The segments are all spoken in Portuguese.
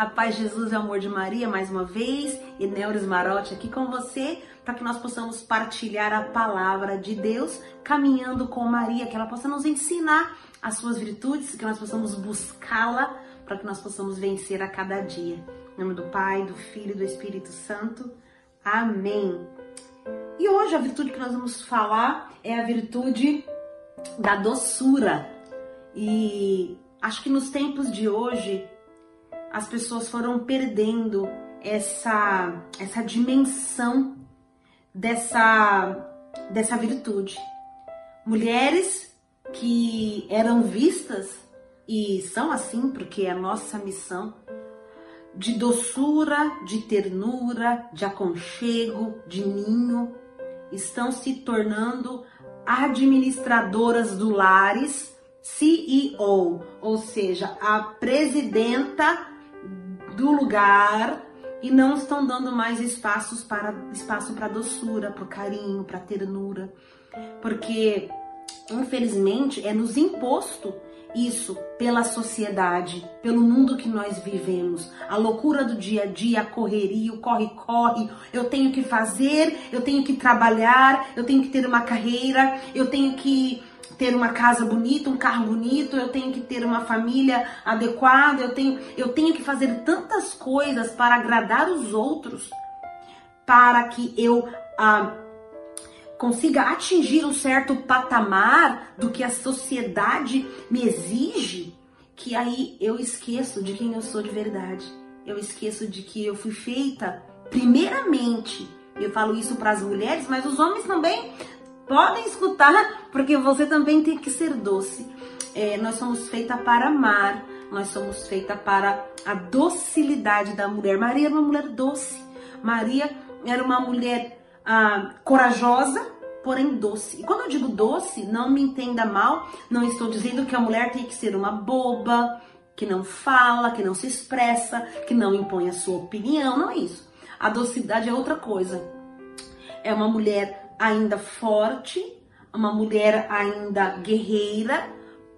A paz de Jesus e o amor de Maria, mais uma vez, e Neures Marotti aqui com você, para que nós possamos partilhar a palavra de Deus, caminhando com Maria, que ela possa nos ensinar as suas virtudes, que nós possamos buscá-la, para que nós possamos vencer a cada dia. Em nome do Pai, do Filho e do Espírito Santo. Amém. E hoje a virtude que nós vamos falar é a virtude da doçura. E acho que nos tempos de hoje as pessoas foram perdendo essa essa dimensão dessa dessa virtude. Mulheres que eram vistas e são assim porque é a nossa missão de doçura, de ternura, de aconchego, de ninho, estão se tornando administradoras do lares, CEO, ou seja, a presidenta do lugar e não estão dando mais espaços para espaço para doçura, para carinho, para ternura, porque infelizmente é nos imposto isso pela sociedade, pelo mundo que nós vivemos, a loucura do dia a dia, a correria, o corre-corre. Eu tenho que fazer, eu tenho que trabalhar, eu tenho que ter uma carreira, eu tenho que ter uma casa bonita, um carro bonito, eu tenho que ter uma família adequada, eu tenho, eu tenho que fazer tantas coisas para agradar os outros, para que eu ah, consiga atingir um certo patamar do que a sociedade me exige, que aí eu esqueço de quem eu sou de verdade. Eu esqueço de que eu fui feita primeiramente. Eu falo isso para as mulheres, mas os homens também podem escutar, porque você também tem que ser doce. É, nós somos feita para amar, nós somos feita para a docilidade da mulher. Maria era uma mulher doce. Maria era uma mulher ah, corajosa, porém doce. E quando eu digo doce, não me entenda mal, não estou dizendo que a mulher tem que ser uma boba, que não fala, que não se expressa, que não impõe a sua opinião, não é isso. A docilidade é outra coisa. É uma mulher ainda forte, uma mulher ainda guerreira,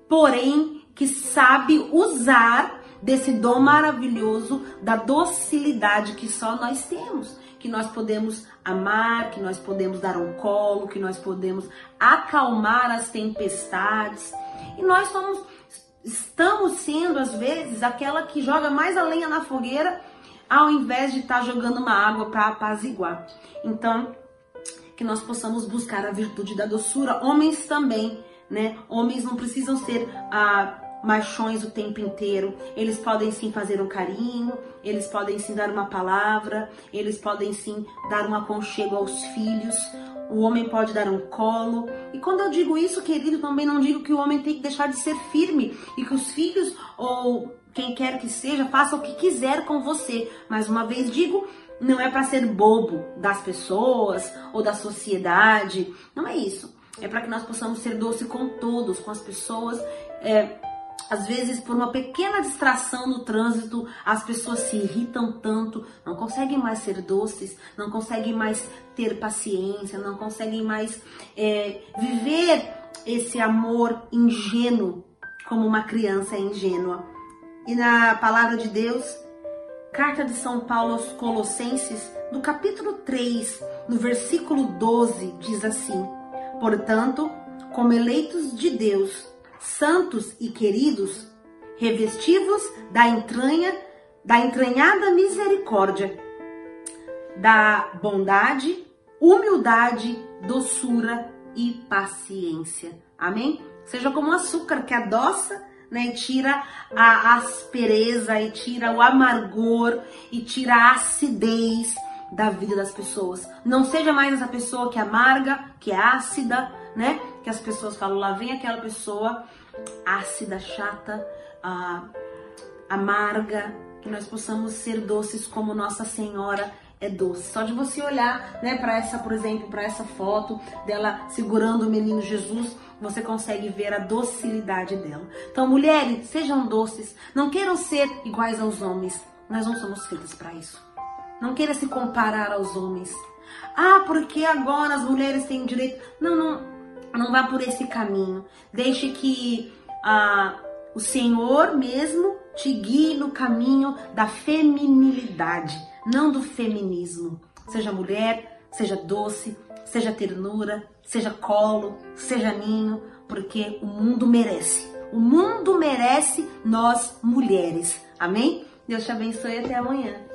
porém que sabe usar desse dom maravilhoso da docilidade que só nós temos que nós podemos amar, que nós podemos dar um colo, que nós podemos acalmar as tempestades. E nós somos, estamos sendo, às vezes, aquela que joga mais a lenha na fogueira ao invés de estar tá jogando uma água para apaziguar. Então, que nós possamos buscar a virtude da doçura. Homens também, né? Homens não precisam ser ah, machões o tempo inteiro. Eles podem sim fazer um carinho, eles podem sim dar uma palavra, eles podem sim dar um aconchego aos filhos. O homem pode dar um colo. E quando eu digo isso, querido, também não digo que o homem tem que deixar de ser firme e que os filhos ou quem quer que seja faça o que quiser com você. Mais uma vez digo, não é para ser bobo das pessoas ou da sociedade. Não é isso. É para que nós possamos ser doce com todos, com as pessoas. É, às vezes, por uma pequena distração no trânsito, as pessoas se irritam tanto, não conseguem mais ser doces, não conseguem mais ter paciência, não conseguem mais é, viver esse amor ingênuo como uma criança é ingênua. E na palavra de Deus, carta de São Paulo aos Colossenses, no capítulo 3, no versículo 12, diz assim: Portanto, como eleitos de Deus, santos e queridos, revestivos da entranha, da entranhada misericórdia, da bondade, humildade, doçura e paciência. Amém? Seja como açúcar que adoça, né, e tira a aspereza e tira o amargor e tira a acidez da vida das pessoas. Não seja mais essa pessoa que é amarga, que é ácida, né? Que as pessoas falam, lá vem aquela pessoa ácida, chata, ah, amarga, que nós possamos ser doces como Nossa Senhora é doce. Só de você olhar, né, para essa, por exemplo, para essa foto dela segurando o menino Jesus, você consegue ver a docilidade dela. Então, mulheres, sejam doces, não queiram ser iguais aos homens. Nós não somos feitos para isso. Não queira se comparar aos homens. Ah, porque agora as mulheres têm direito. Não, não, não vá por esse caminho. Deixe que a, o Senhor mesmo te guie no caminho da feminilidade, não do feminismo. Seja mulher, seja doce, seja ternura, seja colo, seja ninho, porque o mundo merece. O mundo merece nós mulheres. Amém? Deus te abençoe e até amanhã.